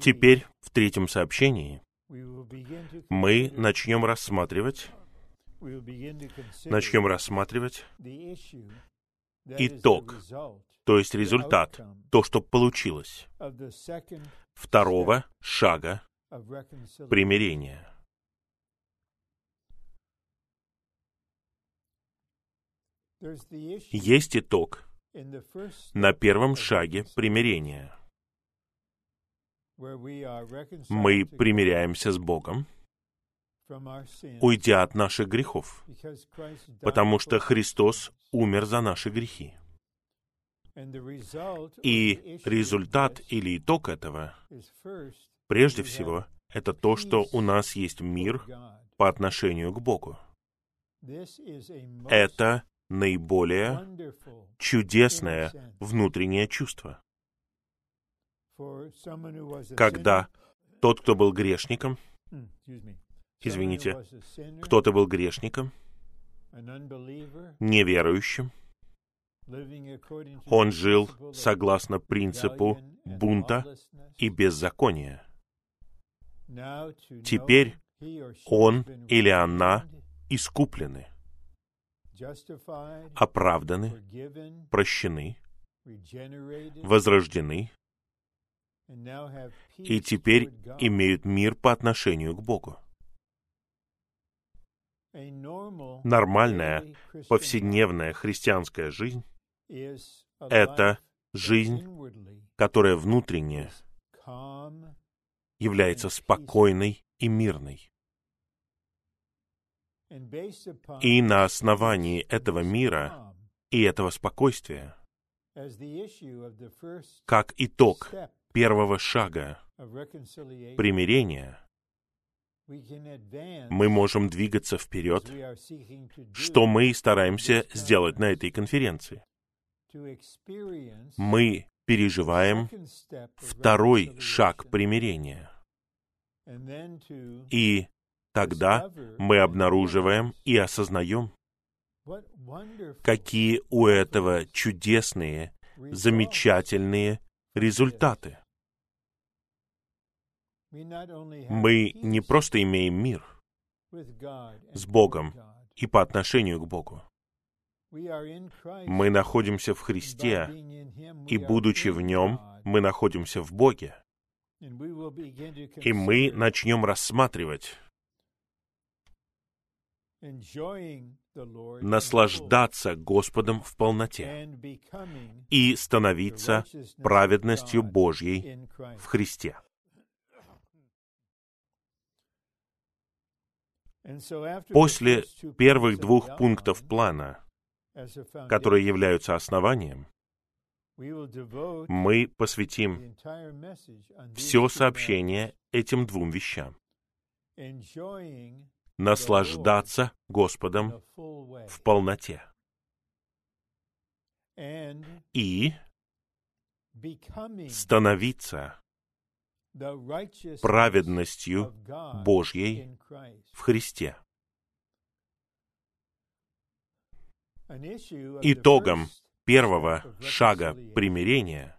Теперь в третьем сообщении мы начнем рассматривать, начнем рассматривать итог, то есть результат, то, что получилось второго шага примирения. Есть итог на первом шаге примирения. Мы примиряемся с Богом, уйдя от наших грехов, потому что Христос умер за наши грехи. И результат или итог этого, прежде всего, это то, что у нас есть мир по отношению к Богу. Это наиболее чудесное внутреннее чувство. Когда тот, кто был грешником, извините, кто-то был грешником, неверующим, он жил согласно принципу бунта и беззакония. Теперь он или она искуплены, оправданы, прощены, возрождены и теперь имеют мир по отношению к Богу. Нормальная, повседневная христианская жизнь — это жизнь, которая внутренне является спокойной и мирной. И на основании этого мира и этого спокойствия, как итог первого шага примирения, мы можем двигаться вперед, что мы и стараемся сделать на этой конференции. Мы переживаем второй шаг примирения. И тогда мы обнаруживаем и осознаем, какие у этого чудесные, замечательные результаты. Мы не просто имеем мир с Богом и по отношению к Богу. Мы находимся в Христе, и, будучи в Нем, мы находимся в Боге. И мы начнем рассматривать, наслаждаться Господом в полноте и становиться праведностью Божьей в Христе. После первых двух пунктов плана, которые являются основанием, мы посвятим все сообщение этим двум вещам. Наслаждаться Господом в полноте. И становиться праведностью Божьей в Христе. Итогом первого шага примирения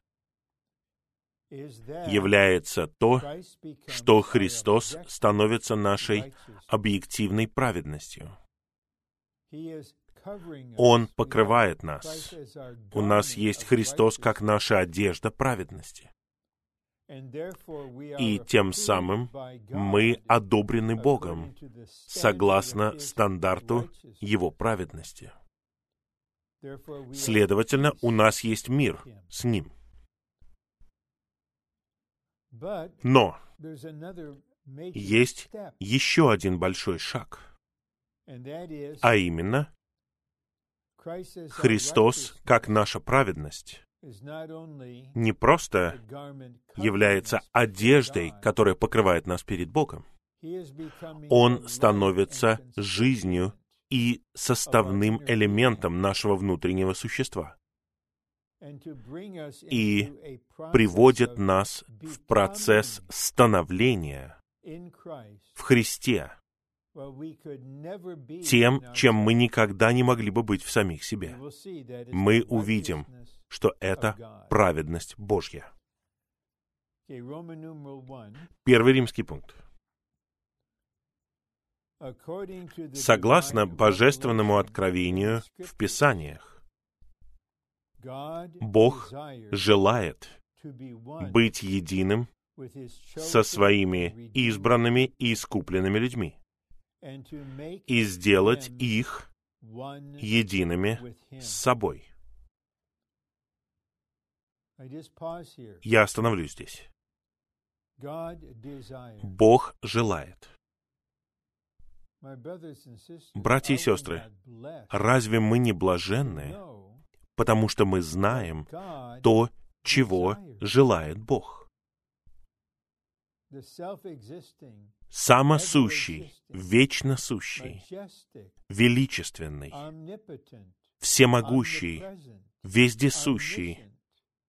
является то, что Христос становится нашей объективной праведностью. Он покрывает нас. У нас есть Христос как наша одежда праведности. И тем самым мы одобрены Богом согласно стандарту Его праведности. Следовательно, у нас есть мир с Ним. Но есть еще один большой шаг, а именно Христос как наша праведность не просто является одеждой, которая покрывает нас перед Богом. Он становится жизнью и составным элементом нашего внутреннего существа. И приводит нас в процесс становления в Христе, тем, чем мы никогда не могли бы быть в самих себе. Мы увидим, что это праведность Божья. Первый римский пункт. Согласно божественному откровению в Писаниях, Бог желает быть единым со своими избранными и искупленными людьми и сделать их едиными с собой. Я остановлюсь здесь. Бог желает. Братья и сестры, разве мы не блаженны, потому что мы знаем то, чего желает Бог? Самосущий, вечно сущий, величественный, всемогущий, вездесущий,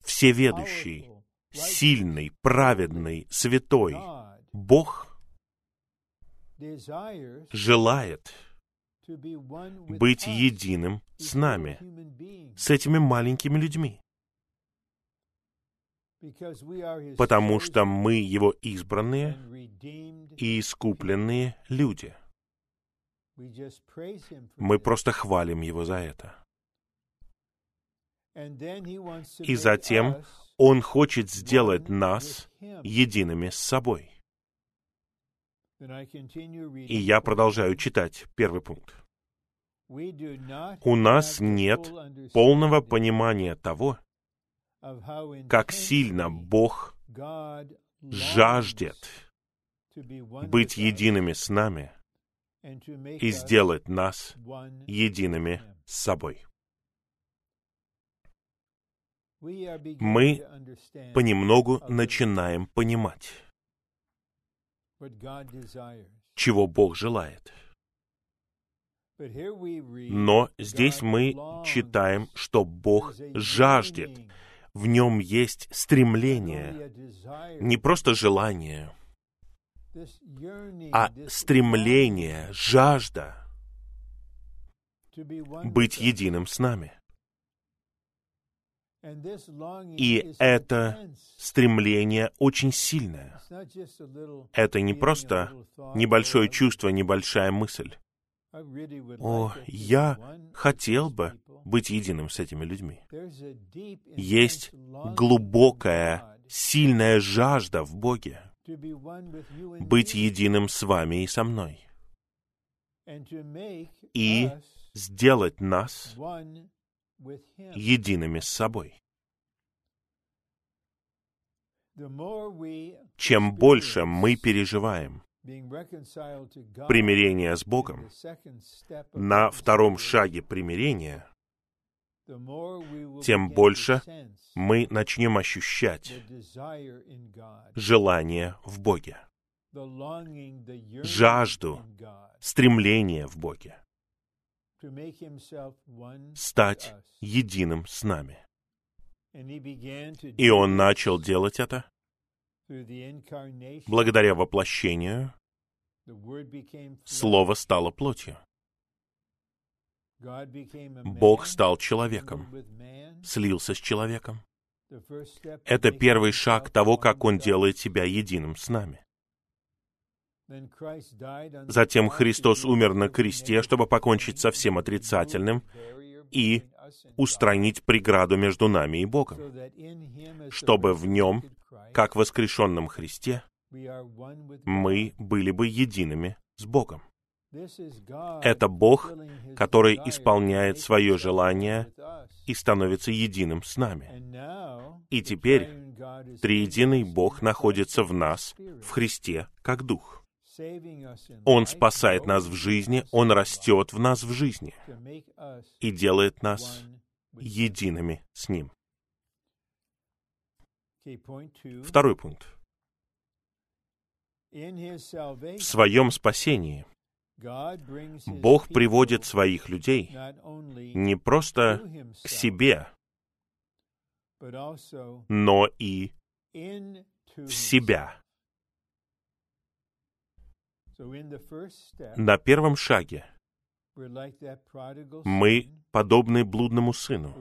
всеведущий, сильный, праведный, святой, Бог желает быть единым с нами, с этими маленькими людьми, потому что мы Его избранные и искупленные люди. Мы просто хвалим Его за это. И затем Он хочет сделать нас едиными с собой. И я продолжаю читать первый пункт. У нас нет полного понимания того, как сильно Бог жаждет быть едиными с нами и сделать нас едиными с собой. Мы понемногу начинаем понимать, чего Бог желает. Но здесь мы читаем, что Бог жаждет. В нем есть стремление, не просто желание, а стремление, жажда быть единым с нами. И это стремление очень сильное. Это не просто небольшое чувство, небольшая мысль. О, я хотел бы быть единым с этими людьми. Есть глубокая, сильная жажда в Боге быть единым с вами и со мной. И сделать нас едиными с собой. Чем больше мы переживаем примирение с Богом на втором шаге примирения, тем больше мы начнем ощущать желание в Боге, жажду, стремление в Боге стать единым с нами. И он начал делать это благодаря воплощению. Слово стало плотью. Бог стал человеком, слился с человеком. Это первый шаг того, как Он делает себя единым с нами. Затем Христос умер на кресте, чтобы покончить со всем отрицательным и устранить преграду между нами и Богом, чтобы в Нем, как в воскрешенном Христе, мы были бы едиными с Богом. Это Бог, который исполняет свое желание и становится единым с нами. И теперь триединый Бог находится в нас, в Христе, как Дух. Он спасает нас в жизни, Он растет в нас в жизни и делает нас едиными с Ним. Второй пункт. В своем спасении Бог приводит своих людей не просто к себе, но и в себя. На первом шаге мы подобны блудному сыну,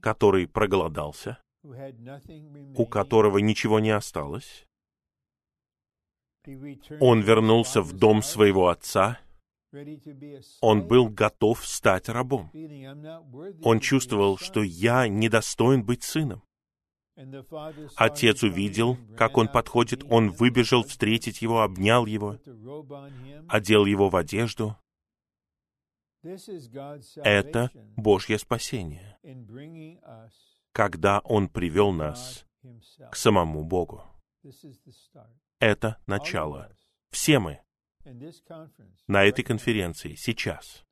который проголодался, у которого ничего не осталось, он вернулся в дом своего отца, он был готов стать рабом. Он чувствовал, что я недостоин быть сыном. Отец увидел, как он подходит, он выбежал встретить его, обнял его, одел его в одежду. Это Божье спасение, когда Он привел нас к самому Богу. Это начало. Все мы на этой конференции сейчас,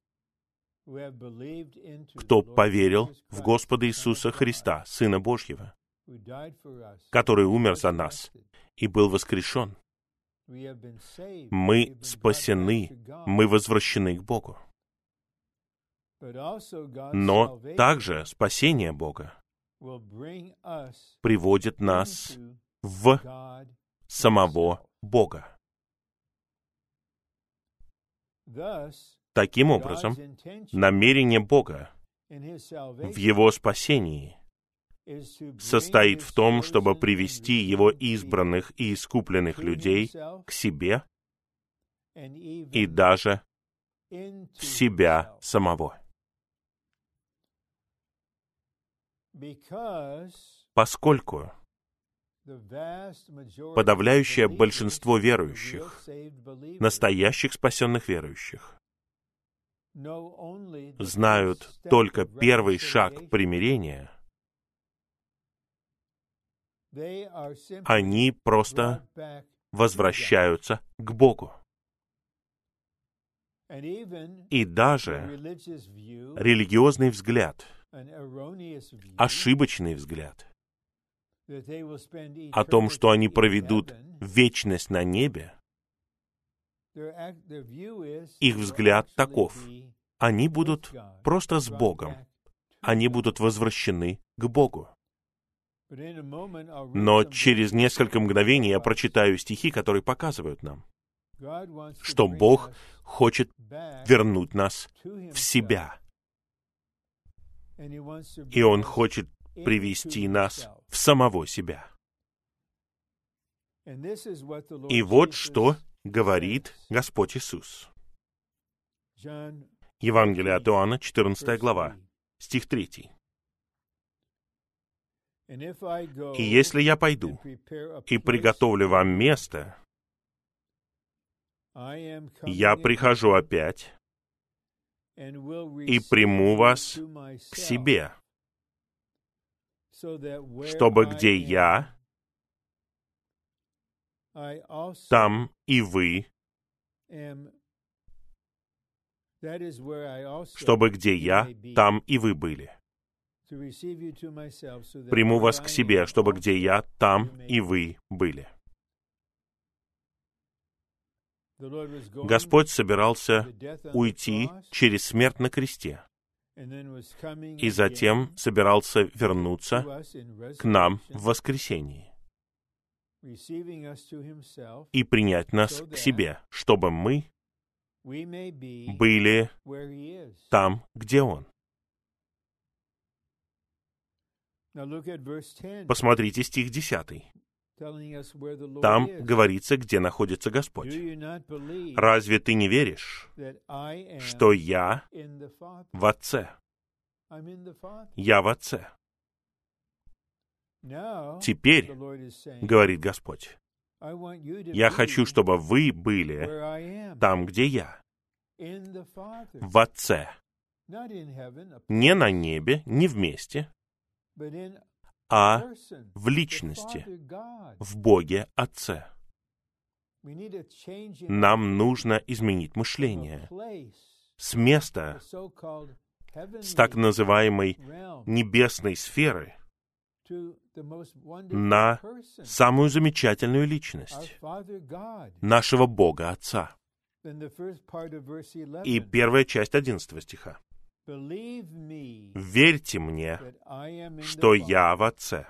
кто поверил в Господа Иисуса Христа, Сына Божьего, который умер за нас и был воскрешен. Мы спасены, мы возвращены к Богу. Но также спасение Бога приводит нас в самого Бога. Таким образом, намерение Бога в Его спасении состоит в том, чтобы привести Его избранных и искупленных людей к себе и даже в себя самого. Поскольку подавляющее большинство верующих, настоящих спасенных верующих, знают только первый шаг примирения, они просто возвращаются к Богу. И даже религиозный взгляд, ошибочный взгляд о том, что они проведут вечность на небе, их взгляд таков. Они будут просто с Богом. Они будут возвращены к Богу. Но через несколько мгновений я прочитаю стихи, которые показывают нам, что Бог хочет вернуть нас в себя. И Он хочет привести нас в самого себя. И вот что говорит Господь Иисус. Евангелие от Иоанна, 14 глава, стих 3. «И если я пойду и приготовлю вам место, я прихожу опять и приму вас к себе, чтобы где я, там и вы, чтобы где я, там и вы были. Приму вас к себе, чтобы где я, там и вы были. Господь собирался уйти через смерть на кресте и затем собирался вернуться к нам в воскресении и принять нас к себе, чтобы мы были там, где Он. Посмотрите стих 10. Там говорится, где находится Господь. Разве ты не веришь, что я в Отце? Я в Отце. Теперь, говорит Господь, я хочу, чтобы вы были там, где я, в Отце. Не на небе, не вместе, а в личности, в Боге Отце. Нам нужно изменить мышление с места, с так называемой небесной сферы на самую замечательную личность нашего Бога Отца. И первая часть одиннадцатого стиха. Верьте мне, что я в Отце,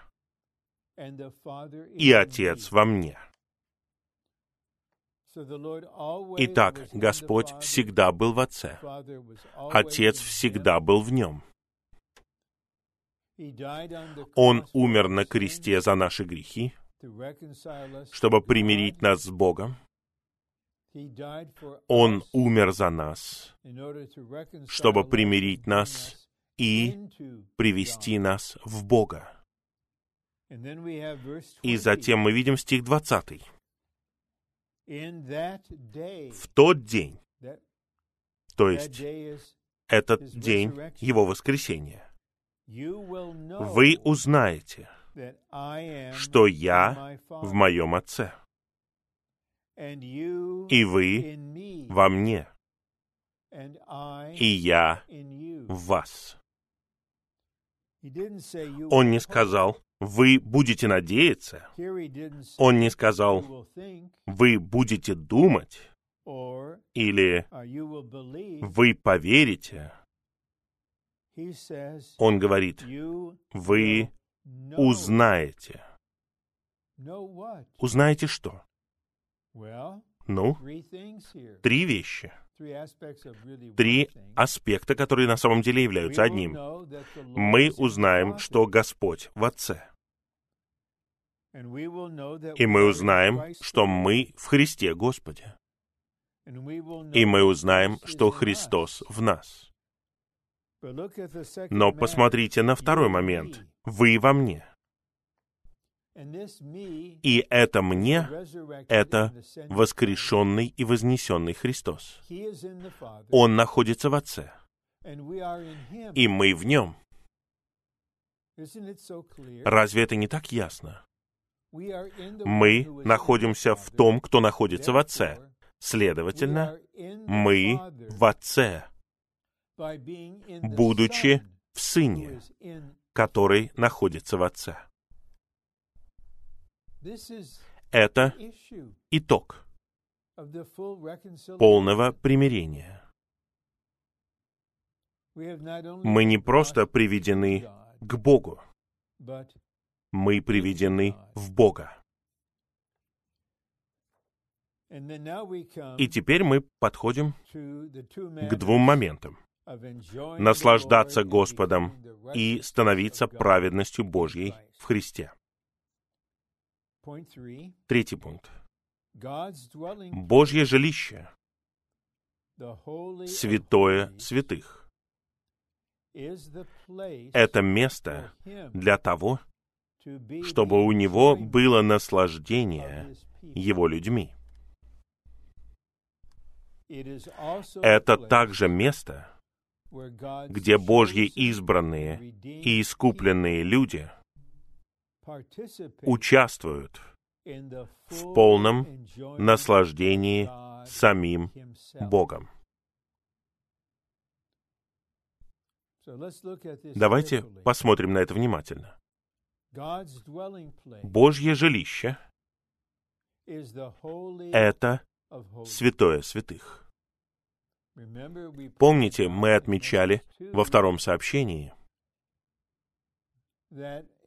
и Отец во мне. Итак, Господь всегда был в Отце. Отец всегда был в Нем. Он умер на кресте за наши грехи, чтобы примирить нас с Богом. Он умер за нас, чтобы примирить нас и привести нас в Бога. И затем мы видим стих 20. В тот день, то есть этот день Его воскресения, вы узнаете, что я в моем Отце, и вы во мне, и я в вас. Он не сказал, вы будете надеяться. Он не сказал, вы будете думать или вы поверите. Он говорит, вы узнаете. Узнаете что? Ну, три вещи. Три аспекта, которые на самом деле являются одним. Мы узнаем, что Господь в Отце. И мы узнаем, что мы в Христе Господе. И мы узнаем, что Христос в нас. Но посмотрите на второй момент. Вы во мне. И это мне, это воскрешенный и вознесенный Христос. Он находится в Отце. И мы в Нем. Разве это не так ясно? Мы находимся в том, кто находится в Отце. Следовательно, мы в Отце, будучи в Сыне, который находится в Отце. Это итог полного примирения. Мы не просто приведены к Богу, мы приведены в Бога. И теперь мы подходим к двум моментам. Наслаждаться Господом и становиться праведностью Божьей в Христе. Третий пункт. Божье жилище, святое святых. Это место для того, чтобы у него было наслаждение его людьми. Это также место, где Божьи избранные и искупленные люди участвуют в полном наслаждении самим Богом. Давайте посмотрим на это внимательно. Божье жилище — это святое святых. Помните, мы отмечали во втором сообщении,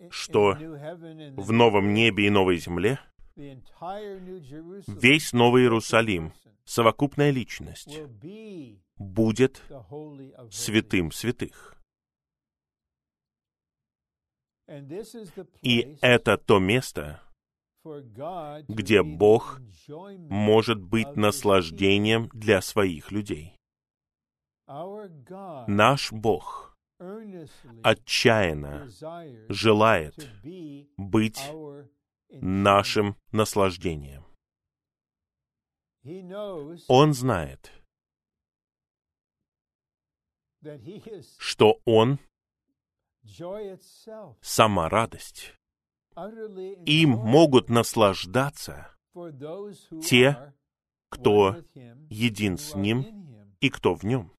что в новом небе и новой земле весь Новый Иерусалим, совокупная личность, будет святым святых. И это то место, где Бог может быть наслаждением для своих людей. Наш Бог отчаянно желает быть нашим наслаждением. Он знает, что Он сама радость. Им могут наслаждаться те, кто един с Ним и кто в Нем.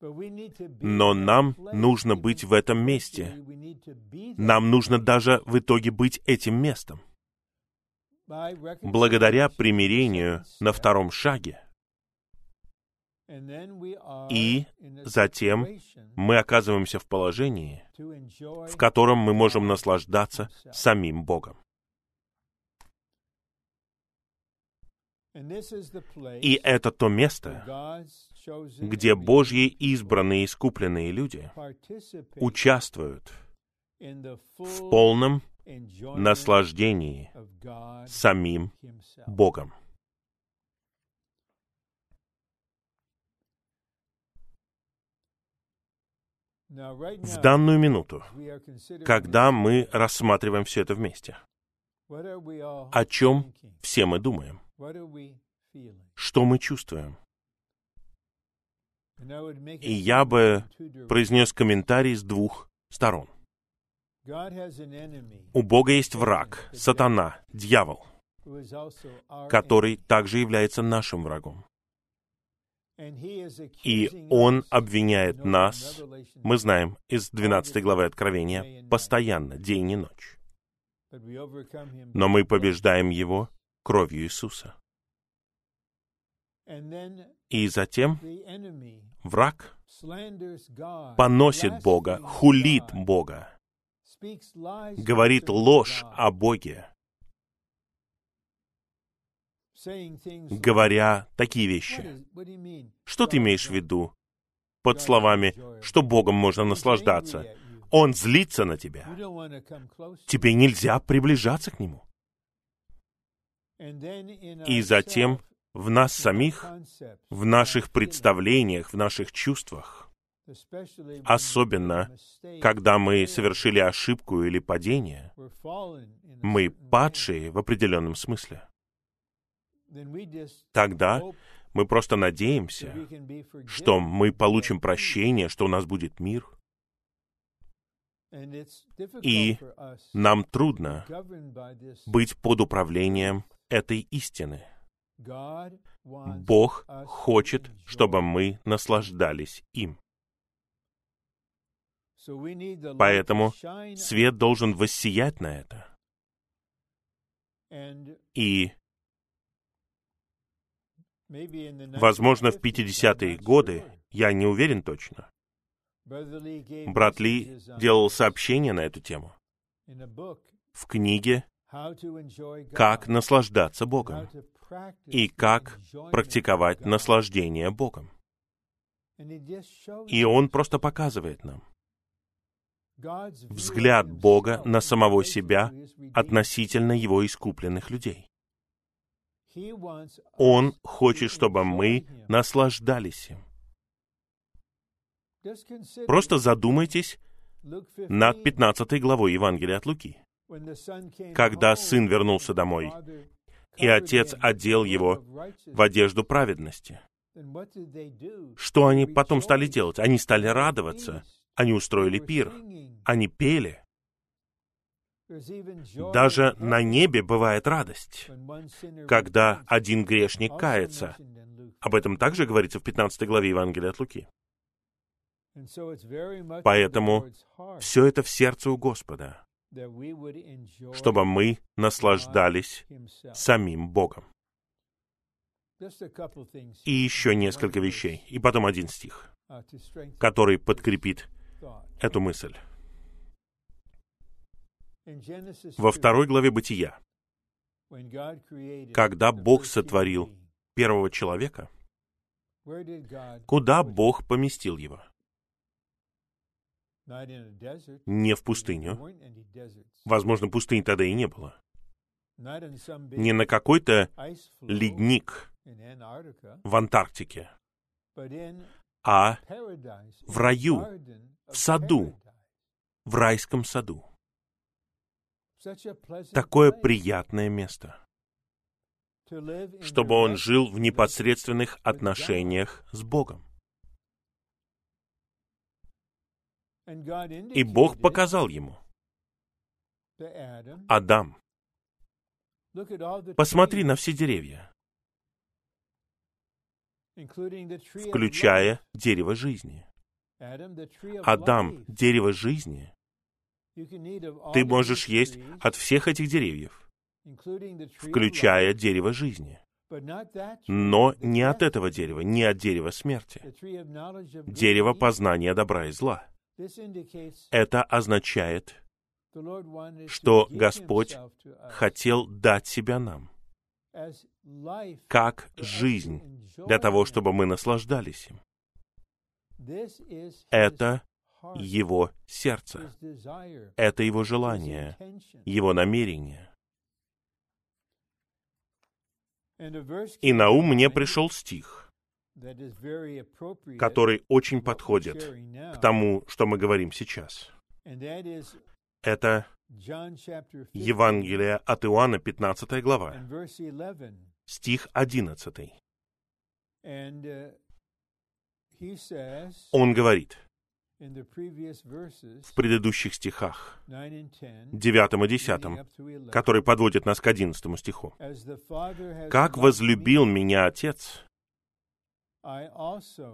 Но нам нужно быть в этом месте. Нам нужно даже в итоге быть этим местом. Благодаря примирению на втором шаге. И затем мы оказываемся в положении, в котором мы можем наслаждаться самим Богом. И это то место, где Божьи избранные искупленные люди участвуют в полном наслаждении самим Богом. В данную минуту, когда мы рассматриваем все это вместе, о чем все мы думаем? Что мы чувствуем? И я бы произнес комментарий с двух сторон. У Бога есть враг, сатана, дьявол, который также является нашим врагом. И он обвиняет нас, мы знаем из 12 главы Откровения, постоянно, день и ночь. Но мы побеждаем его кровью Иисуса. И затем враг поносит Бога, хулит Бога, говорит ложь о Боге, говоря такие вещи. Что ты имеешь в виду под словами, что Богом можно наслаждаться? Он злится на тебя. Тебе нельзя приближаться к Нему. И затем в нас самих, в наших представлениях, в наших чувствах, особенно когда мы совершили ошибку или падение, мы падшие в определенном смысле. Тогда мы просто надеемся, что мы получим прощение, что у нас будет мир. И нам трудно быть под управлением этой истины. Бог хочет, чтобы мы наслаждались им. Поэтому свет должен воссиять на это. И, возможно, в 50-е годы, я не уверен точно, брат Ли делал сообщение на эту тему в книге «Как наслаждаться Богом» и как практиковать наслаждение Богом. И он просто показывает нам взгляд Бога на самого себя относительно его искупленных людей. Он хочет, чтобы мы наслаждались им. Просто задумайтесь над 15 главой Евангелия от Луки. Когда сын вернулся домой, и отец одел его в одежду праведности. Что они потом стали делать? Они стали радоваться. Они устроили пир. Они пели. Даже на небе бывает радость, когда один грешник кается. Об этом также говорится в 15 главе Евангелия от Луки. Поэтому все это в сердце у Господа чтобы мы наслаждались самим Богом. И еще несколько вещей, и потом один стих, который подкрепит эту мысль. Во второй главе Бытия, когда Бог сотворил первого человека, куда Бог поместил его? Не в пустыню. Возможно, пустыни тогда и не было. Не на какой-то ледник в Антарктике, а в раю, в саду, в райском саду. Такое приятное место, чтобы он жил в непосредственных отношениях с Богом. И Бог показал ему. Адам, посмотри на все деревья, включая дерево жизни. Адам, дерево жизни, ты можешь есть от всех этих деревьев, включая дерево жизни. Но не от этого дерева, не от дерева смерти. Дерево познания добра и зла. Это означает, что Господь хотел дать себя нам. как жизнь, для того, чтобы мы наслаждались им. Это его сердце. Это его желание, его намерение. И на ум мне пришел стих, который очень подходит к тому, что мы говорим сейчас. Это Евангелие от Иоанна, 15 глава, стих 11. Он говорит, в предыдущих стихах, 9 и 10, который подводит нас к 11 стиху. «Как возлюбил меня Отец,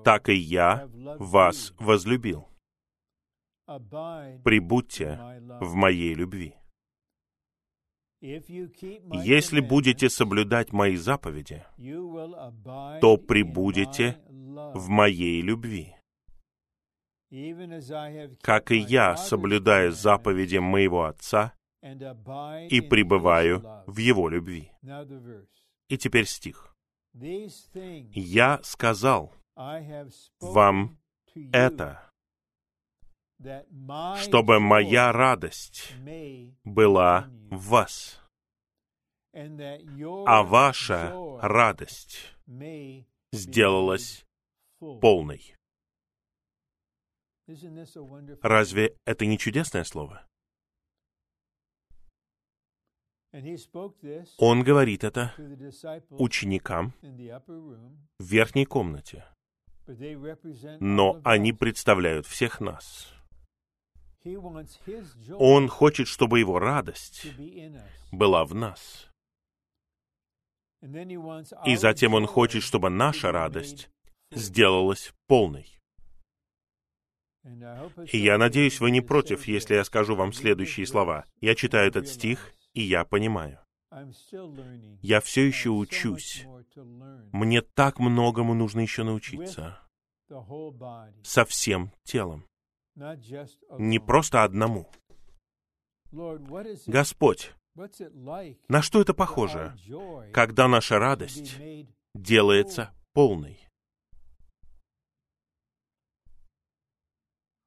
так и я вас возлюбил. Прибудьте в моей любви. Если будете соблюдать мои заповеди, то прибудете в моей любви как и я соблюдаю заповеди моего Отца и пребываю в Его любви. И теперь стих. «Я сказал вам это, чтобы моя радость была в вас, а ваша радость сделалась полной. Разве это не чудесное слово? Он говорит это ученикам в верхней комнате, но они представляют всех нас. Он хочет, чтобы его радость была в нас. И затем он хочет, чтобы наша радость сделалась полной. И я надеюсь, вы не против, если я скажу вам следующие слова. Я читаю этот стих, и я понимаю. Я все еще учусь. Мне так многому нужно еще научиться. Со всем телом. Не просто одному. Господь, на что это похоже, когда наша радость делается полной?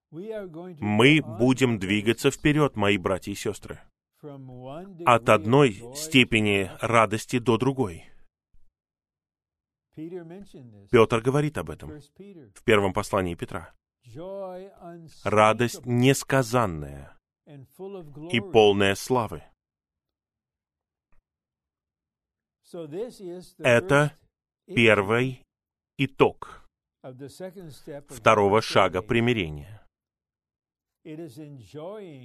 Мы будем двигаться вперед, мои братья и сестры, от одной степени радости до другой. Петр говорит об этом в первом послании Петра. Радость несказанная и полная славы. Это первый итог второго шага примирения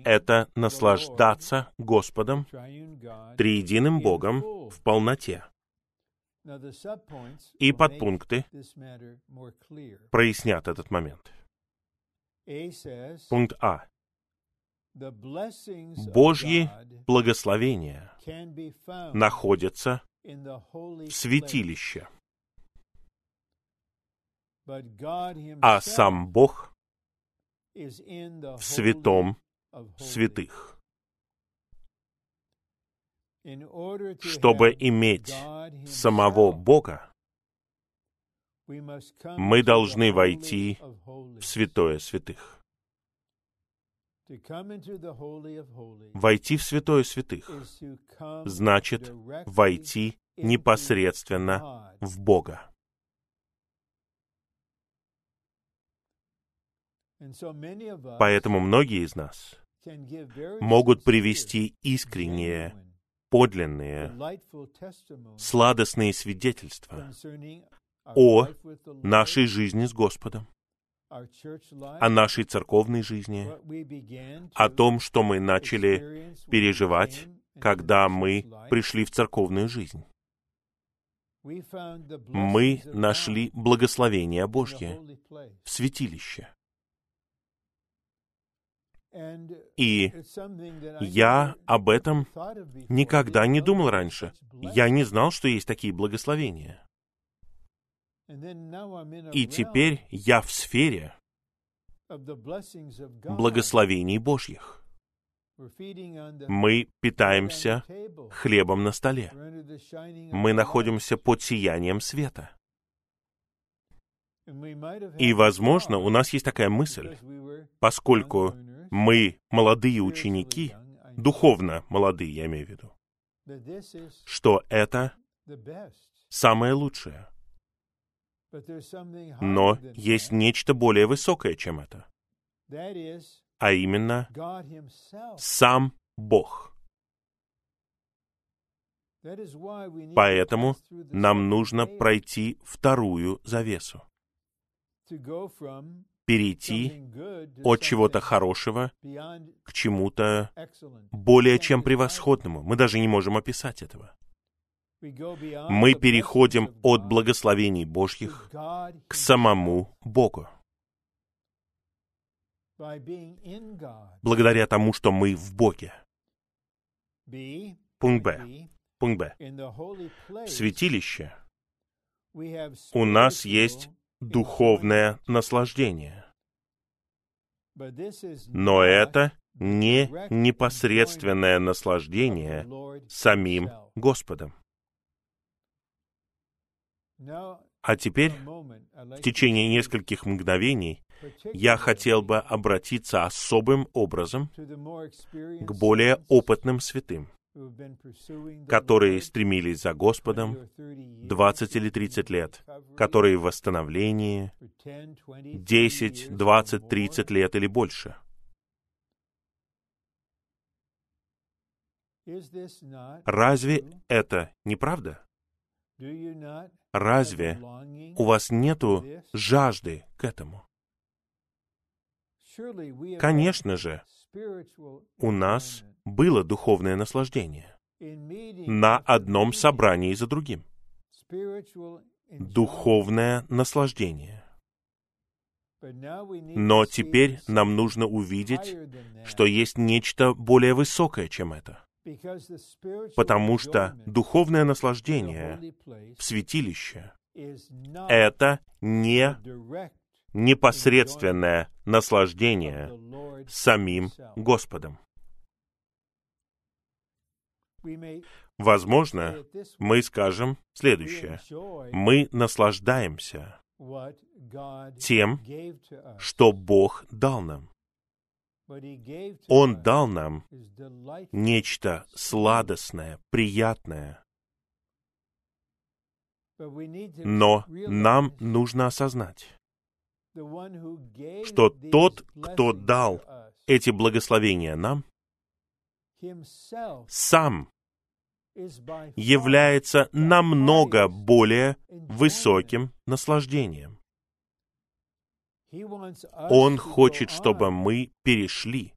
это наслаждаться Господом, триединым Богом в полноте. И подпункты прояснят этот момент. Пункт А. Божьи благословения находятся в святилище, а сам Бог в святом святых. Чтобы иметь самого Бога, мы должны войти в святое святых. Войти в святое святых значит войти непосредственно в Бога. Поэтому многие из нас могут привести искренние, подлинные, сладостные свидетельства о нашей жизни с Господом, о нашей церковной жизни, о том, что мы начали переживать, когда мы пришли в церковную жизнь. Мы нашли благословение Божье в святилище. И я об этом никогда не думал раньше. Я не знал, что есть такие благословения. И теперь я в сфере благословений Божьих. Мы питаемся хлебом на столе. Мы находимся под сиянием света. И, возможно, у нас есть такая мысль, поскольку мы молодые ученики, духовно молодые, я имею в виду, что это самое лучшее. Но есть нечто более высокое, чем это. А именно, сам Бог. Поэтому нам нужно пройти вторую завесу. Перейти от чего-то хорошего к чему-то более чем превосходному. Мы даже не можем описать этого мы переходим от благословений Божьих к самому Богу. Благодаря тому, что мы в Боге. Пункт Б. Пункт Б. В святилище у нас есть духовное наслаждение. Но это не непосредственное наслаждение самим Господом. А теперь, в течение нескольких мгновений, я хотел бы обратиться особым образом к более опытным святым, которые стремились за Господом 20 или 30 лет, которые в восстановлении 10, 20, 30 лет или больше. Разве это не правда? Разве у вас нету жажды к этому? Конечно же, у нас было духовное наслаждение на одном собрании за другим. Духовное наслаждение. Но теперь нам нужно увидеть, что есть нечто более высокое, чем это потому что духовное наслаждение в святилище — это не непосредственное наслаждение самим Господом. Возможно, мы скажем следующее. Мы наслаждаемся тем, что Бог дал нам. Он дал нам нечто сладостное, приятное. Но нам нужно осознать, что тот, кто дал эти благословения нам, сам является намного более высоким наслаждением. Он хочет, чтобы мы перешли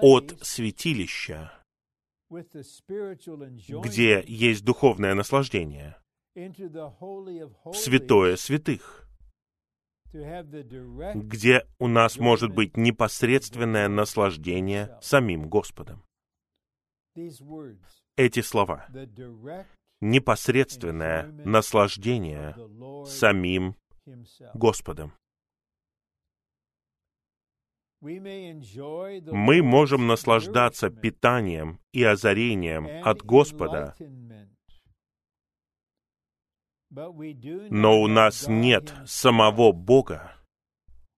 от святилища, где есть духовное наслаждение, в святое святых, где у нас может быть непосредственное наслаждение самим Господом. Эти слова — непосредственное наслаждение самим Господом. Мы можем наслаждаться питанием и озарением от Господа, но у нас нет самого Бога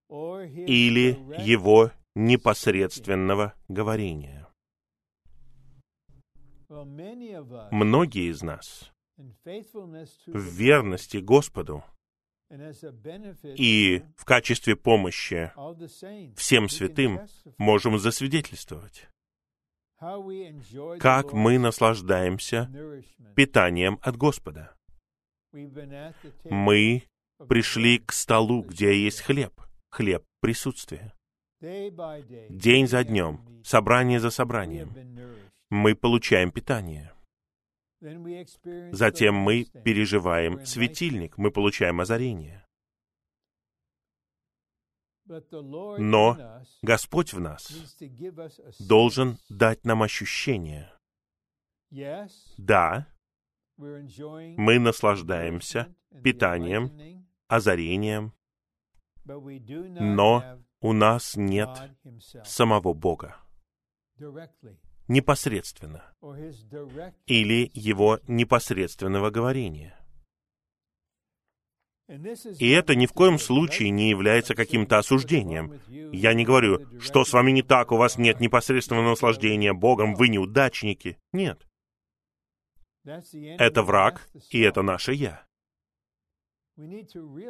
или Его непосредственного говорения. Многие из нас в верности Господу и в качестве помощи всем святым можем засвидетельствовать, как мы наслаждаемся питанием от Господа. Мы пришли к столу, где есть хлеб, хлеб присутствия. День за днем, собрание за собранием, мы получаем питание — Затем мы переживаем светильник, мы получаем озарение. Но Господь в нас должен дать нам ощущение. Да, мы наслаждаемся питанием, озарением, но у нас нет самого Бога. непосредственно или его непосредственного говорения. И это ни в коем случае не является каким-то осуждением. Я не говорю, что с вами не так, у вас нет непосредственного наслаждения Богом, вы неудачники. Нет. Это враг, и это наше «я».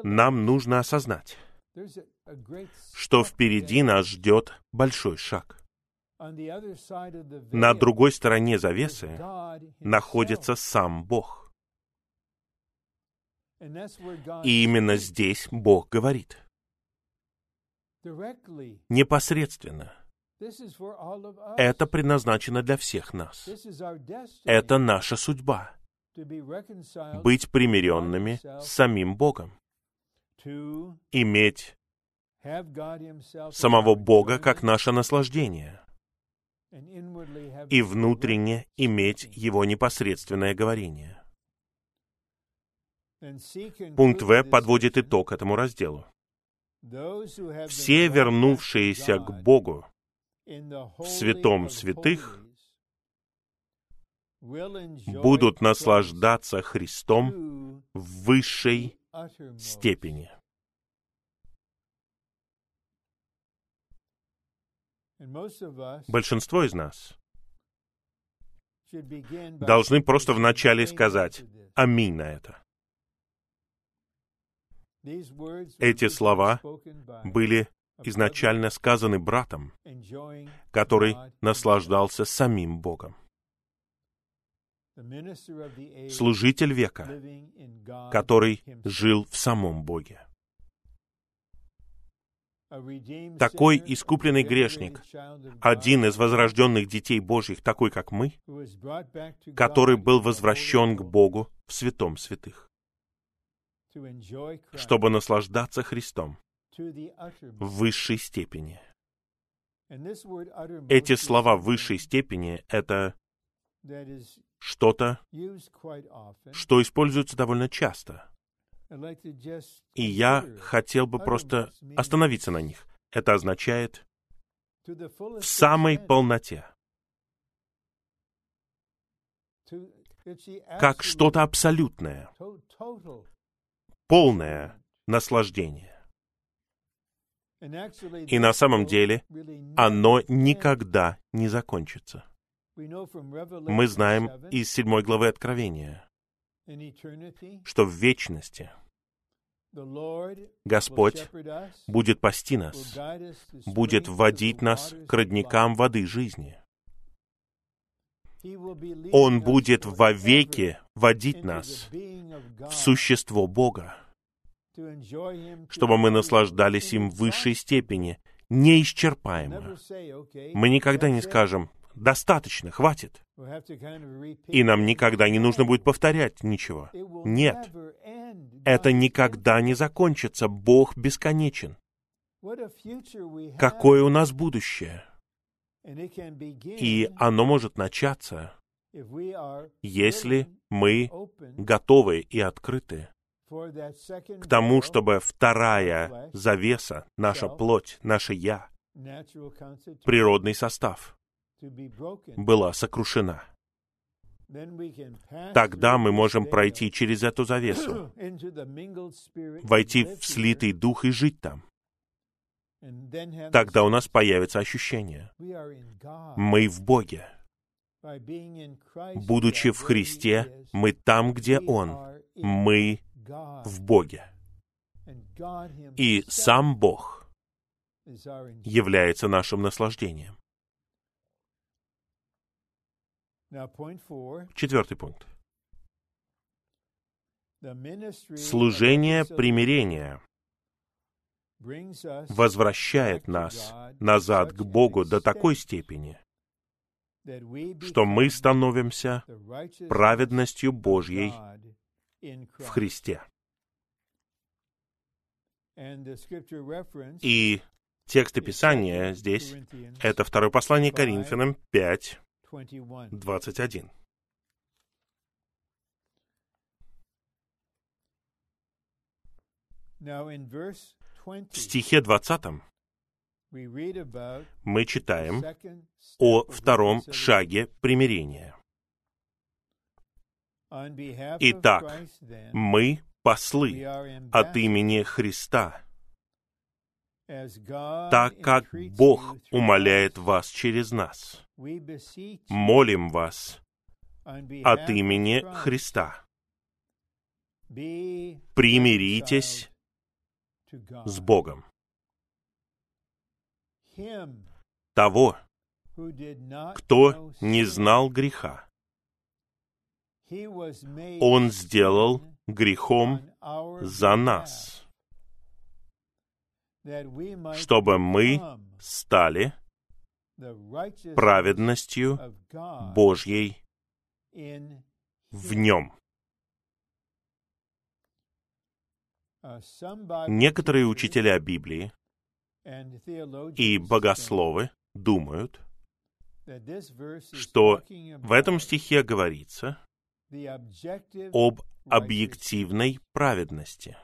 Нам нужно осознать, что впереди нас ждет большой шаг. На другой стороне завесы находится сам Бог. И именно здесь Бог говорит. Непосредственно. Это предназначено для всех нас. Это наша судьба. Быть примиренными с самим Богом. Иметь самого Бога как наше наслаждение и внутренне иметь Его непосредственное говорение. Пункт В подводит итог этому разделу. Все вернувшиеся к Богу в святом святых будут наслаждаться Христом в высшей степени. Большинство из нас должны просто вначале сказать «Аминь» на это. Эти слова были изначально сказаны братом, который наслаждался самим Богом. Служитель века, который жил в самом Боге. Такой искупленный грешник, один из возрожденных детей Божьих, такой как мы, который был возвращен к Богу в святом святых, чтобы наслаждаться Христом в высшей степени. Эти слова в высшей степени — это что-то, что используется довольно часто. И я хотел бы просто остановиться на них. Это означает в самой полноте. Как что-то абсолютное, полное наслаждение. И на самом деле оно никогда не закончится. Мы знаем из седьмой главы Откровения, что в вечности Господь будет пасти нас, будет вводить нас к родникам воды жизни. Он будет вовеки водить нас в существо Бога, чтобы мы наслаждались им в высшей степени, неисчерпаемо. Мы никогда не скажем, достаточно, хватит. И нам никогда не нужно будет повторять ничего. Нет, это никогда не закончится. Бог бесконечен. Какое у нас будущее? И оно может начаться, если мы готовы и открыты к тому, чтобы вторая завеса, наша плоть, наше «я», природный состав, была сокрушена. Тогда мы можем пройти через эту завесу, войти в слитый дух и жить там. Тогда у нас появится ощущение. Мы в Боге. Будучи в Христе, мы там, где Он. Мы в Боге. И сам Бог является нашим наслаждением. Четвертый пункт. Служение примирения возвращает нас назад к Богу до такой степени, что мы становимся праведностью Божьей в Христе. И тексты Писания здесь — это второе послание Коринфянам 5, 21. В стихе 20 мы читаем о втором шаге примирения. Итак, мы послы от имени Христа, так как Бог умоляет вас через нас. Молим вас от имени Христа. Примиритесь с Богом. Того, кто не знал греха, Он сделал грехом за нас, чтобы мы стали праведностью Божьей в нем. Некоторые учителя Библии и богословы думают, что в этом стихе говорится об объективной праведности.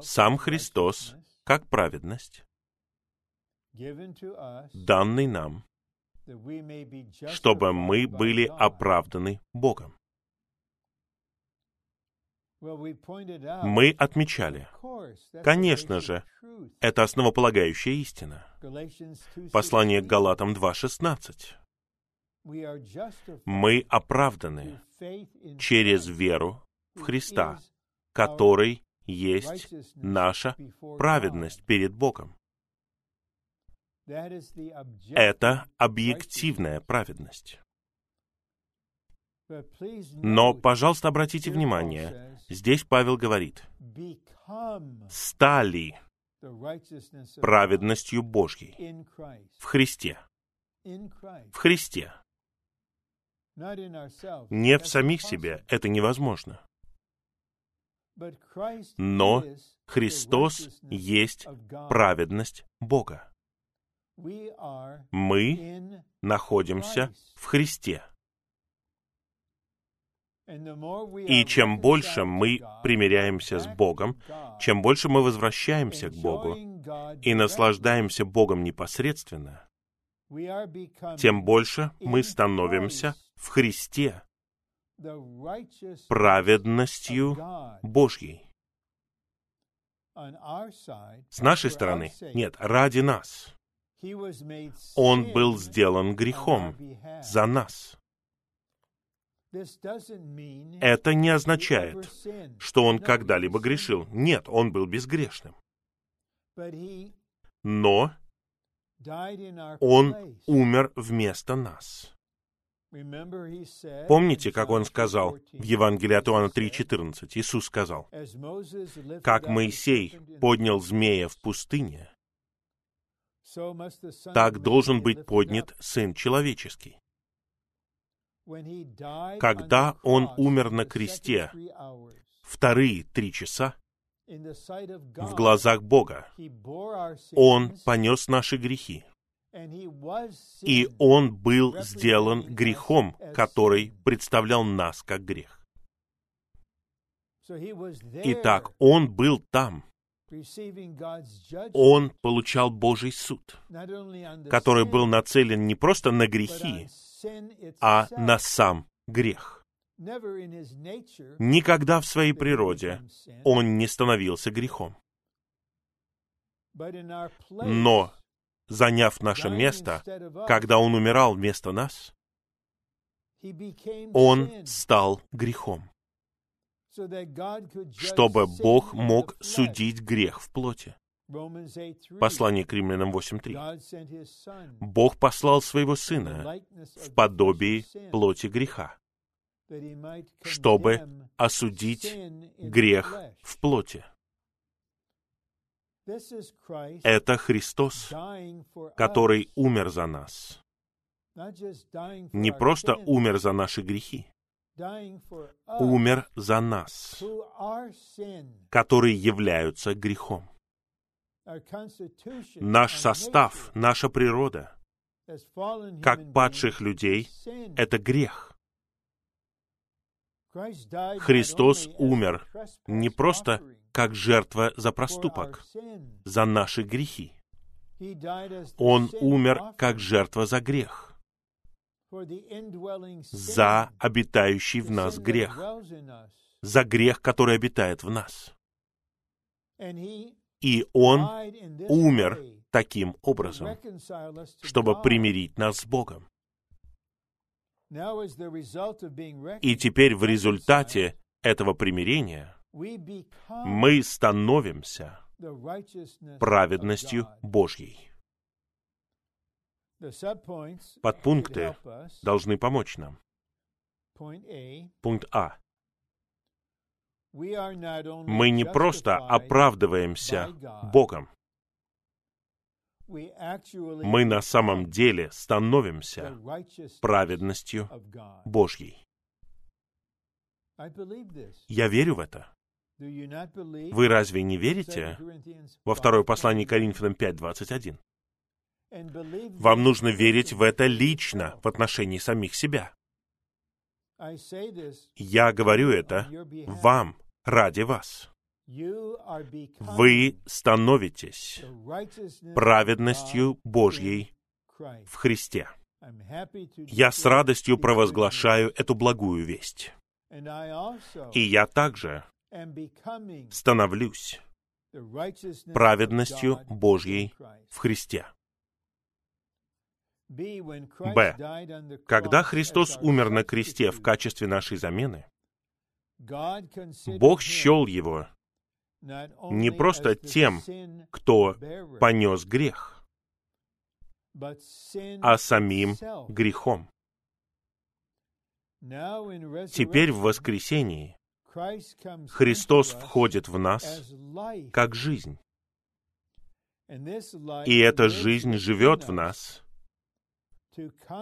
Сам Христос, как праведность, данный нам, чтобы мы были оправданы Богом. Мы отмечали, конечно же, это основополагающая истина. Послание к Галатам 2.16. Мы оправданы через веру в Христа, который есть наша праведность перед Богом. Это объективная праведность. Но, пожалуйста, обратите внимание, здесь Павел говорит, стали праведностью Божьей в Христе. В Христе. Не в самих себе, это невозможно. Но Христос есть праведность Бога. Мы находимся в Христе. И чем больше мы примиряемся с Богом, чем больше мы возвращаемся к Богу и наслаждаемся Богом непосредственно, тем больше мы становимся в Христе праведностью Божьей. С нашей стороны, нет, ради нас. Он был сделан грехом за нас. Это не означает, что он когда-либо грешил. Нет, он был безгрешным. Но он умер вместо нас. Помните, как он сказал в Евангелии от Иоанна 3.14? Иисус сказал, «Как Моисей поднял змея в пустыне, так должен быть поднят Сын Человеческий». Когда Он умер на кресте вторые три часа, в глазах Бога, Он понес наши грехи. И Он был сделан грехом, который представлял нас как грех. Итак, Он был там. Он получал Божий суд, который был нацелен не просто на грехи, а на сам грех. Никогда в своей природе он не становился грехом. Но, заняв наше место, когда он умирал вместо нас, он стал грехом, чтобы Бог мог судить грех в плоти. Послание к римлянам 8.3. Бог послал своего Сына в подобии плоти греха, чтобы осудить грех в плоти. Это Христос, который умер за нас. Не просто умер за наши грехи, умер за нас, которые являются грехом. Наш состав, наша природа, как падших людей, это грех. Христос умер не просто как жертва за проступок, за наши грехи. Он умер как жертва за грех, за обитающий в нас грех, за грех, который обитает в нас. И Он умер таким образом, чтобы примирить нас с Богом. И теперь в результате этого примирения мы становимся праведностью Божьей. Подпункты должны помочь нам. Пункт А. Мы не просто оправдываемся Богом. Мы на самом деле становимся праведностью Божьей. Я верю в это. Вы разве не верите во второе послание Коринфянам 5.21? Вам нужно верить в это лично, в отношении самих себя. Я говорю это вам, ради вас. Вы становитесь праведностью Божьей в Христе. Я с радостью провозглашаю эту благую весть. И я также становлюсь праведностью Божьей в Христе. Б. Когда Христос умер на кресте в качестве нашей замены, Бог счел его не просто тем, кто понес грех, а самим грехом. Теперь в воскресении Христос входит в нас как жизнь. И эта жизнь живет в нас,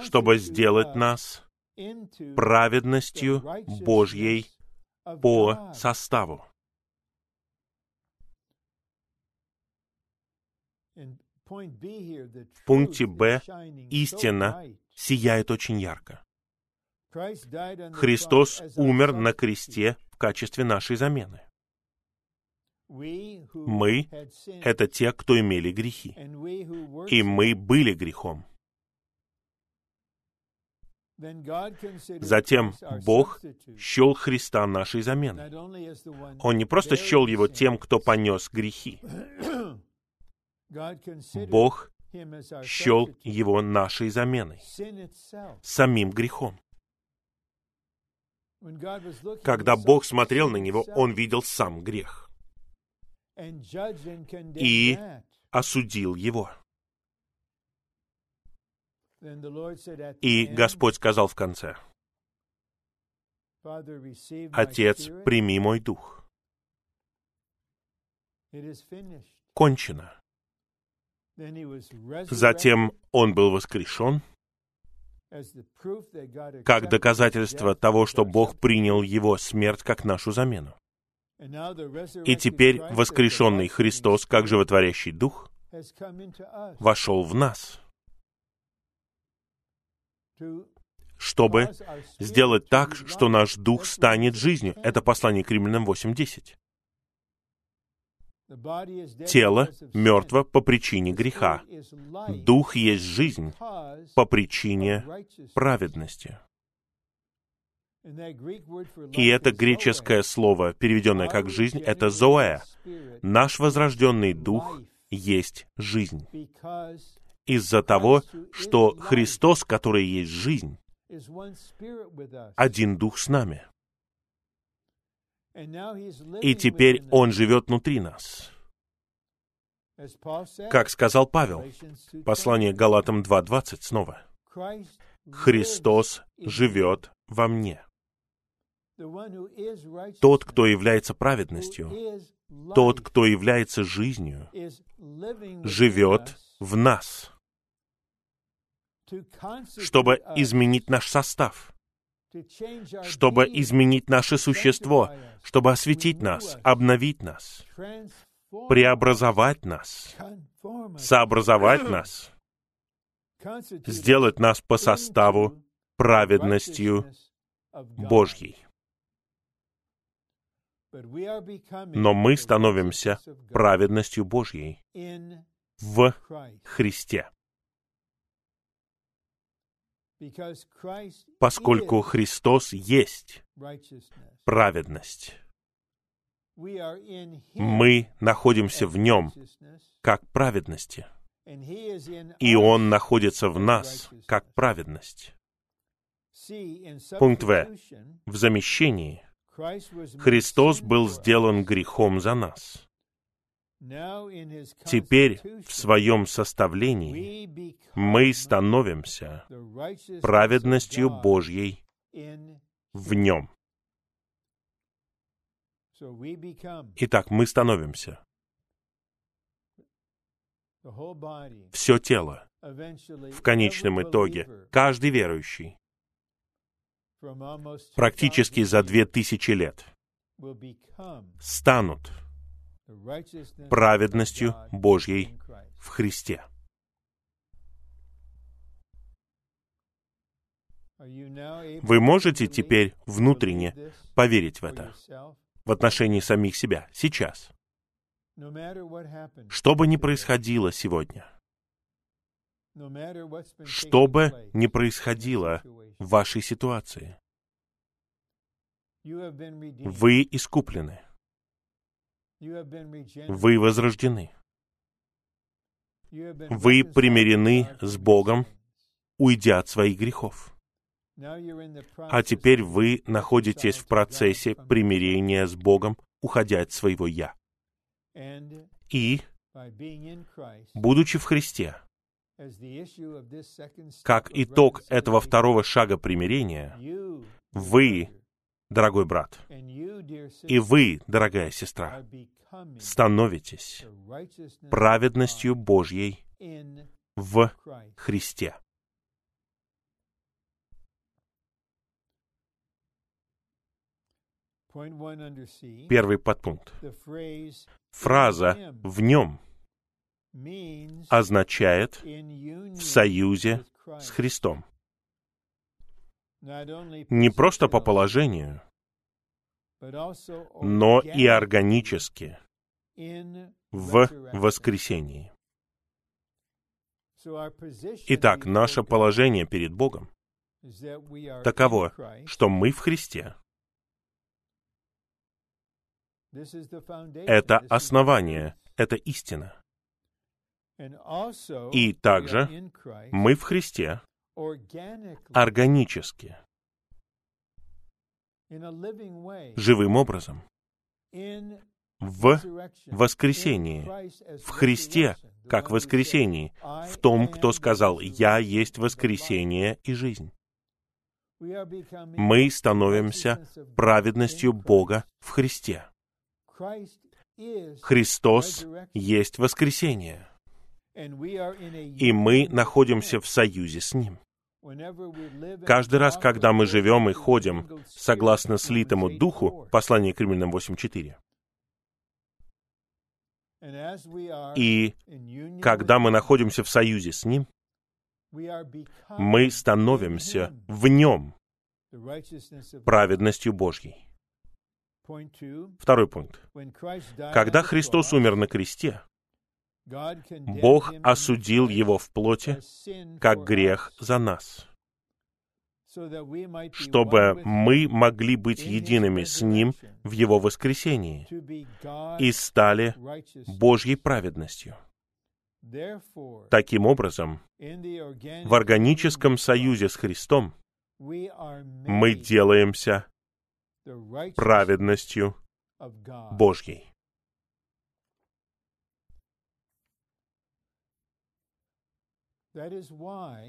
чтобы сделать нас праведностью Божьей по составу. В пункте Б истина сияет очень ярко. Христос умер на кресте в качестве нашей замены. Мы — это те, кто имели грехи. И мы были грехом. Затем Бог счел Христа нашей заменой. Он не просто счел его тем, кто понес грехи. Бог счел его нашей заменой, самим грехом. Когда Бог смотрел на него, он видел сам грех и осудил его. И Господь сказал в конце, «Отец, прими мой дух». Кончено. Затем он был воскрешен, как доказательство того, что Бог принял его смерть как нашу замену. И теперь воскрешенный Христос, как животворящий Дух, вошел в нас, чтобы сделать так, что наш Дух станет жизнью. Это послание к Римлянам 8.10. Тело мертво по причине греха. Дух есть жизнь по причине праведности. И это греческое слово, переведенное как «жизнь», это «зоэ». Наш возрожденный дух есть жизнь. Из-за того, что Христос, который есть жизнь, один дух с нами. И теперь Он живет внутри нас. Как сказал Павел, послание Галатам 2.20 снова. Христос живет во мне. Тот, кто является праведностью, тот, кто является жизнью, живет в нас, чтобы изменить наш состав, чтобы изменить наше существо, чтобы осветить нас, обновить нас, преобразовать нас, сообразовать нас, сделать нас по составу праведностью Божьей. но мы становимся праведностью Божьей в Христе. Поскольку Христос есть праведность, мы находимся в Нем как праведности, и Он находится в нас как праведность. Пункт В. В замещении. Христос был сделан грехом за нас. Теперь в своем составлении мы становимся праведностью Божьей в нем. Итак, мы становимся. Все тело, в конечном итоге, каждый верующий, практически за две тысячи лет, станут праведностью Божьей в Христе. Вы можете теперь внутренне поверить в это в отношении самих себя сейчас. Что бы ни происходило сегодня, что бы ни происходило в вашей ситуации, вы искуплены. Вы возрождены. Вы примирены с Богом, уйдя от своих грехов. А теперь вы находитесь в процессе примирения с Богом, уходя от своего «я». И, будучи в Христе, как итог этого второго шага примирения, вы, дорогой брат, и вы, дорогая сестра, становитесь праведностью Божьей в Христе. Первый подпункт. Фраза «в нем» означает «в союзе с Христом». Не просто по положению, но и органически в воскресении. Итак, наше положение перед Богом таково, что мы в Христе. Это основание, это истина. И также мы в Христе органически, живым образом, в воскресении, в Христе, как воскресении, в том, кто сказал «Я есть воскресение и жизнь». Мы становимся праведностью Бога в Христе. Христос есть воскресение, и мы находимся в союзе с Ним. Каждый раз, когда мы живем и ходим согласно слитому духу, послание к Римлянам 8.4, и когда мы находимся в союзе с Ним, мы становимся в Нем праведностью Божьей. Второй пункт. Когда Христос умер на кресте, Бог осудил его в плоти как грех за нас, чтобы мы могли быть едиными с Ним в Его воскресении и стали Божьей праведностью. Таким образом, в органическом союзе с Христом мы делаемся праведностью Божьей.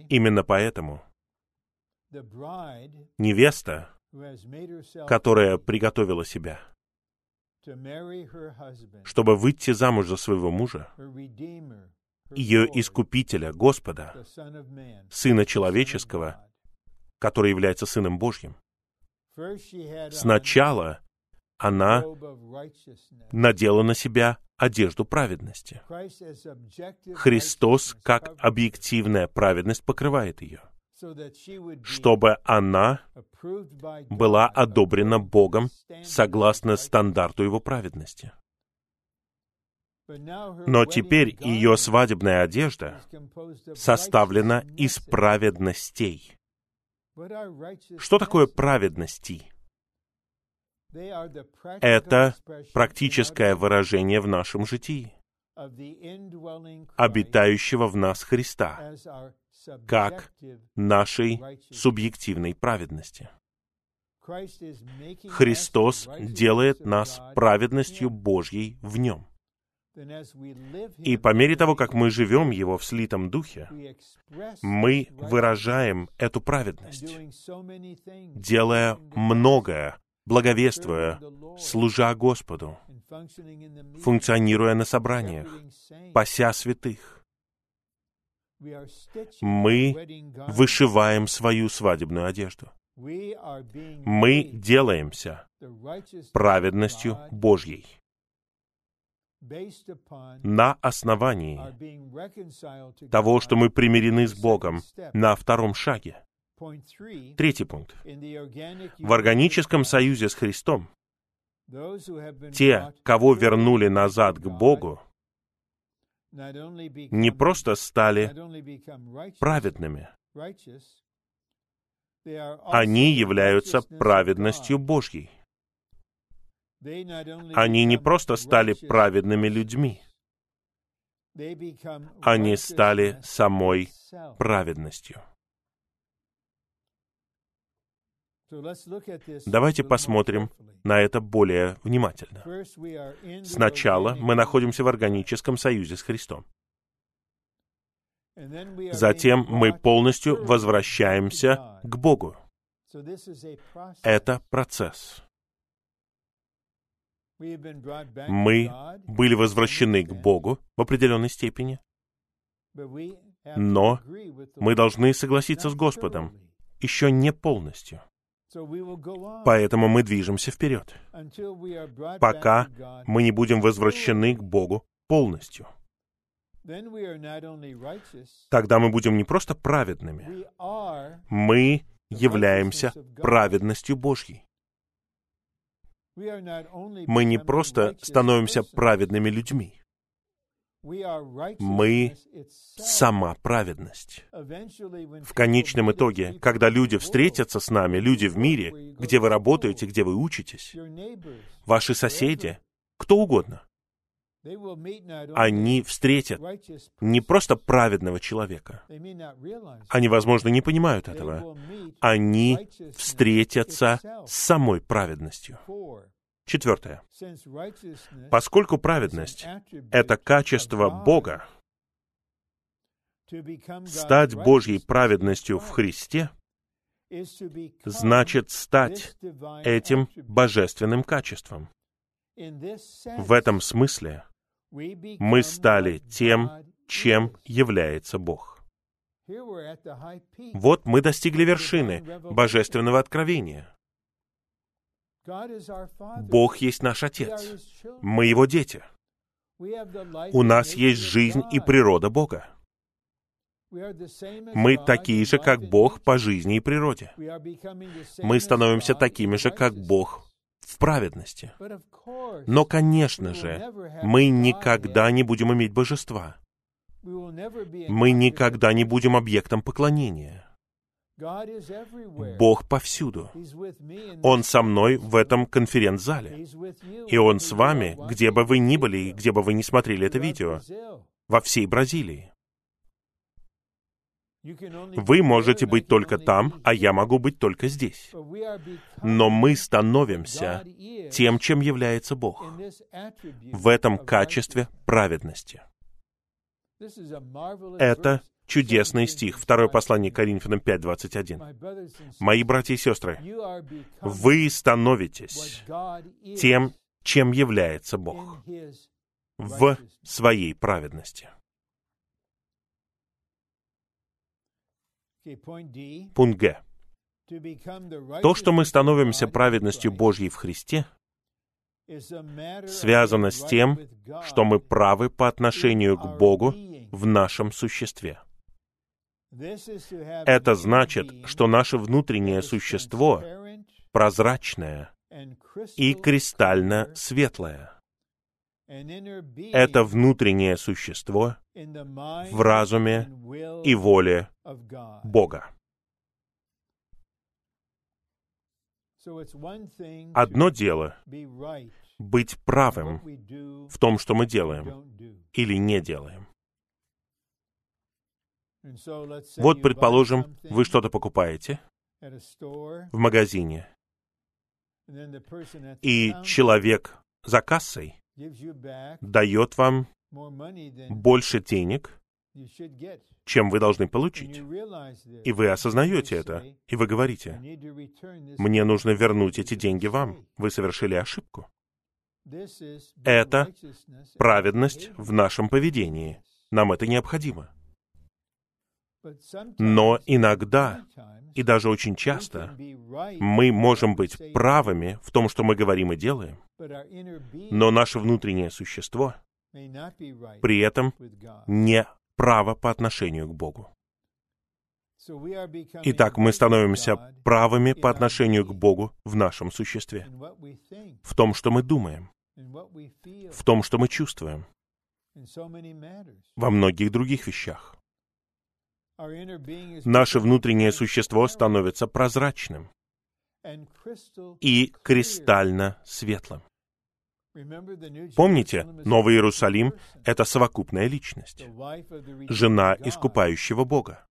Именно поэтому невеста, которая приготовила себя, чтобы выйти замуж за своего мужа, ее искупителя, Господа, Сына Человеческого, который является Сыном Божьим, Сначала она надела на себя одежду праведности. Христос, как объективная праведность, покрывает ее. чтобы она была одобрена Богом согласно стандарту Его праведности. Но теперь ее свадебная одежда составлена из праведностей. Что такое праведности? Это практическое выражение в нашем житии обитающего в нас Христа, как нашей субъективной праведности. Христос делает нас праведностью Божьей в Нем. И по мере того, как мы живем Его в слитом духе, мы выражаем эту праведность, делая многое, благовествуя, служа Господу, функционируя на собраниях, пася святых. Мы вышиваем свою свадебную одежду. Мы делаемся праведностью Божьей на основании того, что мы примирены с Богом на втором шаге. Третий пункт. В органическом союзе с Христом те, кого вернули назад к Богу, не просто стали праведными, они являются праведностью Божьей. Они не просто стали праведными людьми, они стали самой праведностью. Давайте посмотрим на это более внимательно. Сначала мы находимся в органическом союзе с Христом. Затем мы полностью возвращаемся к Богу. Это процесс. Мы были возвращены к Богу в определенной степени, но мы должны согласиться с Господом еще не полностью. Поэтому мы движемся вперед, пока мы не будем возвращены к Богу полностью. Тогда мы будем не просто праведными, мы являемся праведностью Божьей. Мы не просто становимся праведными людьми, мы сама праведность. В конечном итоге, когда люди встретятся с нами, люди в мире, где вы работаете, где вы учитесь, ваши соседи, кто угодно, они встретят не просто праведного человека. Они, возможно, не понимают этого. Они встретятся с самой праведностью. Четвертое. Поскольку праведность — это качество Бога, стать Божьей праведностью в Христе значит стать этим божественным качеством. В этом смысле мы стали тем, чем является Бог. Вот мы достигли вершины божественного откровения. Бог есть наш Отец. Мы Его дети. У нас есть жизнь и природа Бога. Мы такие же, как Бог по жизни и природе. Мы становимся такими же, как Бог в праведности. Но, конечно же, мы никогда не будем иметь божества. Мы никогда не будем объектом поклонения. Бог повсюду. Он со мной в этом конференц-зале. И Он с вами, где бы вы ни были и где бы вы ни смотрели это видео, во всей Бразилии. Вы можете быть только там, а я могу быть только здесь. Но мы становимся тем, чем является Бог, в этом качестве праведности. Это чудесный стих. Второе послание Коринфянам 5.21. Мои братья и сестры, вы становитесь тем, чем является Бог в своей праведности. Пункт Г. То, что мы становимся праведностью Божьей в Христе, связано с тем, что мы правы по отношению к Богу в нашем существе. Это значит, что наше внутреннее существо прозрачное и кристально светлое. Это внутреннее существо в разуме и воле Бога. Одно дело — быть правым в том, что мы делаем или не делаем. Вот, предположим, вы что-то покупаете в магазине, и человек за кассой дает вам больше денег, чем вы должны получить. И вы осознаете это, и вы говорите, мне нужно вернуть эти деньги вам, вы совершили ошибку. Это праведность в нашем поведении. Нам это необходимо. Но иногда, и даже очень часто, мы можем быть правыми в том, что мы говорим и делаем, но наше внутреннее существо при этом не право по отношению к Богу. Итак, мы становимся правыми по отношению к Богу в нашем существе, в том, что мы думаем, в том, что мы чувствуем, во многих других вещах. Наше внутреннее существо становится прозрачным и кристально светлым. Помните, Новый Иерусалим — это совокупная личность, жена искупающего Бога.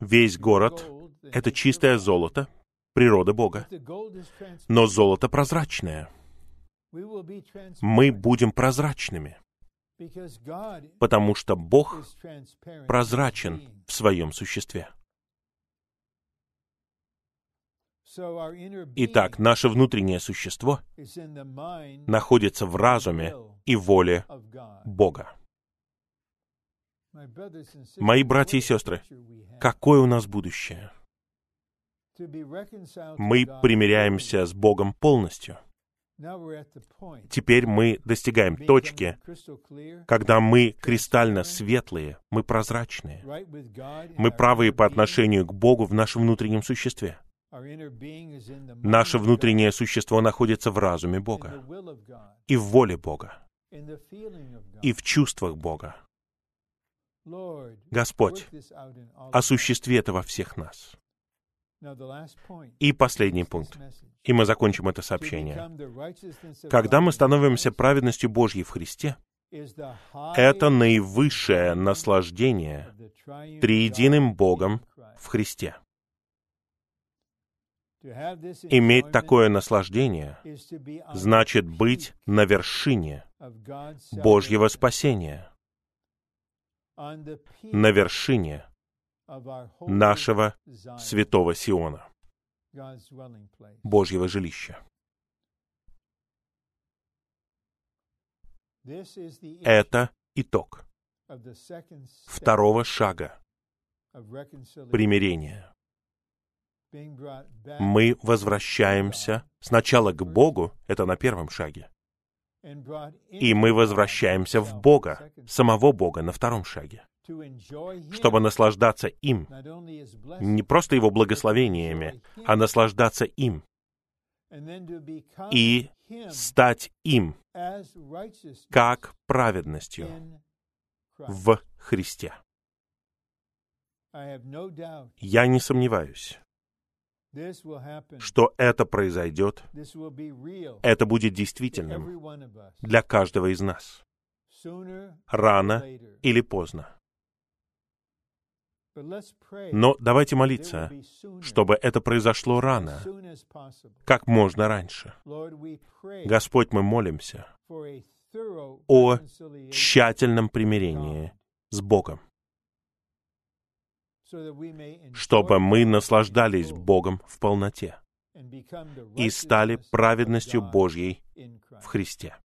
Весь город — это чистое золото, природа Бога. Но золото прозрачное. Мы будем прозрачными, потому что Бог прозрачен в своем существе. Итак, наше внутреннее существо находится в разуме и воле Бога. Мои братья и сестры, какое у нас будущее? Мы примиряемся с Богом полностью. Теперь мы достигаем точки, когда мы кристально светлые, мы прозрачные. Мы правые по отношению к Богу в нашем внутреннем существе. Наше внутреннее существо находится в разуме Бога и в воле Бога и в чувствах Бога. Господь, осуществи это во всех нас. И последний пункт, и мы закончим это сообщение. Когда мы становимся праведностью Божьей в Христе, это наивысшее наслаждение триединым Богом в Христе. Иметь такое наслаждение значит быть на вершине Божьего спасения, на вершине нашего святого Сиона, Божьего жилища. Это итог второго шага примирения. Мы возвращаемся сначала к Богу, это на первом шаге, и мы возвращаемся в Бога, самого Бога на втором шаге, чтобы наслаждаться им, не просто Его благословениями, а наслаждаться им. и стать им как праведностью в Христе. Я не сомневаюсь, что это произойдет, это будет действительным для каждого из нас. Рано или поздно. Но давайте молиться, чтобы это произошло рано, как можно раньше. Господь, мы молимся о тщательном примирении с Богом чтобы мы наслаждались Богом в полноте и стали праведностью Божьей в Христе.